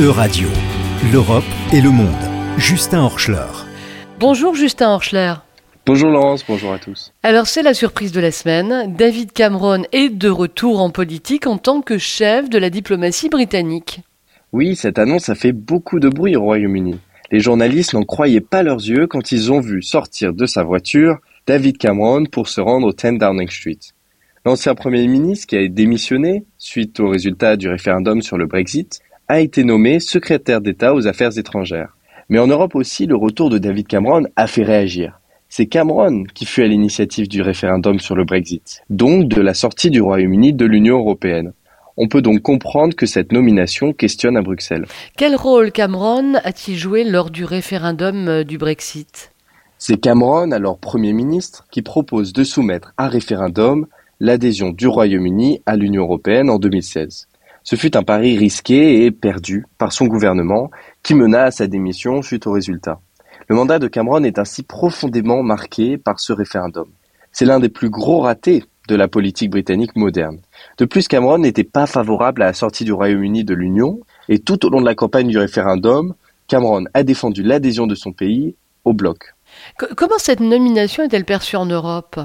E-Radio, l'Europe et le monde. Justin Horschler. Bonjour Justin Horschler. Bonjour Laurence, bonjour à tous. Alors c'est la surprise de la semaine. David Cameron est de retour en politique en tant que chef de la diplomatie britannique. Oui, cette annonce a fait beaucoup de bruit au Royaume-Uni. Les journalistes n'en croyaient pas leurs yeux quand ils ont vu sortir de sa voiture David Cameron pour se rendre au 10 Downing Street. L'ancien Premier ministre, qui a démissionné suite au résultat du référendum sur le Brexit, a été nommé secrétaire d'État aux Affaires étrangères. Mais en Europe aussi, le retour de David Cameron a fait réagir. C'est Cameron qui fut à l'initiative du référendum sur le Brexit, donc de la sortie du Royaume-Uni de l'Union européenne. On peut donc comprendre que cette nomination questionne à Bruxelles. Quel rôle Cameron a-t-il joué lors du référendum euh, du Brexit? C'est Cameron, alors Premier ministre, qui propose de soumettre à référendum l'adhésion du Royaume-Uni à l'Union européenne en 2016. Ce fut un pari risqué et perdu par son gouvernement qui mena à sa démission suite au résultat. Le mandat de Cameron est ainsi profondément marqué par ce référendum. C'est l'un des plus gros ratés de la politique britannique moderne. De plus, Cameron n'était pas favorable à la sortie du Royaume-Uni de l'Union et tout au long de la campagne du référendum, Cameron a défendu l'adhésion de son pays au bloc. comment cette nomination est-elle perçue en Europe?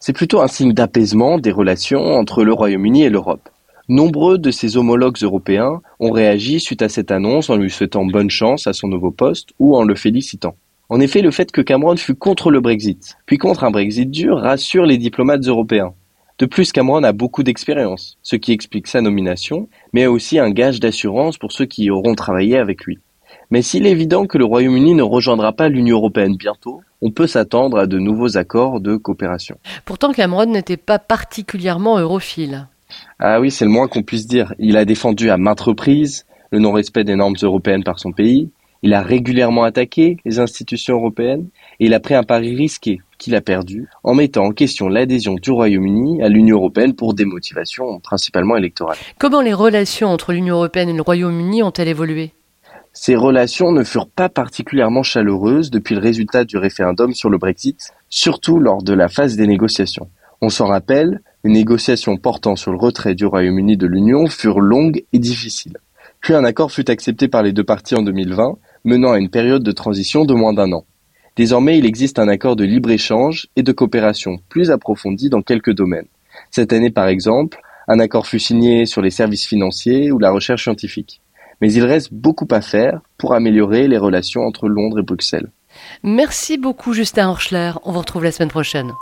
C'est plutôt un signe d'apaisement des relations entre le Royaume-Uni et l'Europe. Nombreux de ses homologues européens ont réagi suite à cette annonce en lui souhaitant bonne chance à son nouveau poste ou en le félicitant. En effet, le fait que Cameron fût contre le Brexit, puis contre un Brexit dur, rassure les diplomates européens. De plus, Cameron a beaucoup d'expérience, ce qui explique sa nomination, mais aussi un gage d'assurance pour ceux qui auront travaillé avec lui. Mais s'il est évident que le Royaume-Uni ne rejoindra pas l'Union européenne bientôt, on peut s'attendre à de nouveaux accords de coopération. Pourtant, Cameron n'était pas particulièrement europhile. Ah oui, c'est le moins qu'on puisse dire. Il a défendu à maintes reprises le non-respect des normes européennes par son pays, il a régulièrement attaqué les institutions européennes et il a pris un pari risqué qu'il a perdu en mettant en question l'adhésion du Royaume-Uni à l'Union européenne pour des motivations principalement électorales. Comment les relations entre l'Union européenne et le Royaume-Uni ont-elles évolué? Ces relations ne furent pas particulièrement chaleureuses depuis le résultat du référendum sur le Brexit, surtout lors de la phase des négociations. On s'en rappelle, les négociations portant sur le retrait du Royaume-Uni de l'Union furent longues et difficiles. Puis un accord fut accepté par les deux parties en 2020, menant à une période de transition de moins d'un an. Désormais, il existe un accord de libre-échange et de coopération plus approfondi dans quelques domaines. Cette année, par exemple, un accord fut signé sur les services financiers ou la recherche scientifique. Mais il reste beaucoup à faire pour améliorer les relations entre Londres et Bruxelles. Merci beaucoup Justin Horschler. On vous retrouve la semaine prochaine.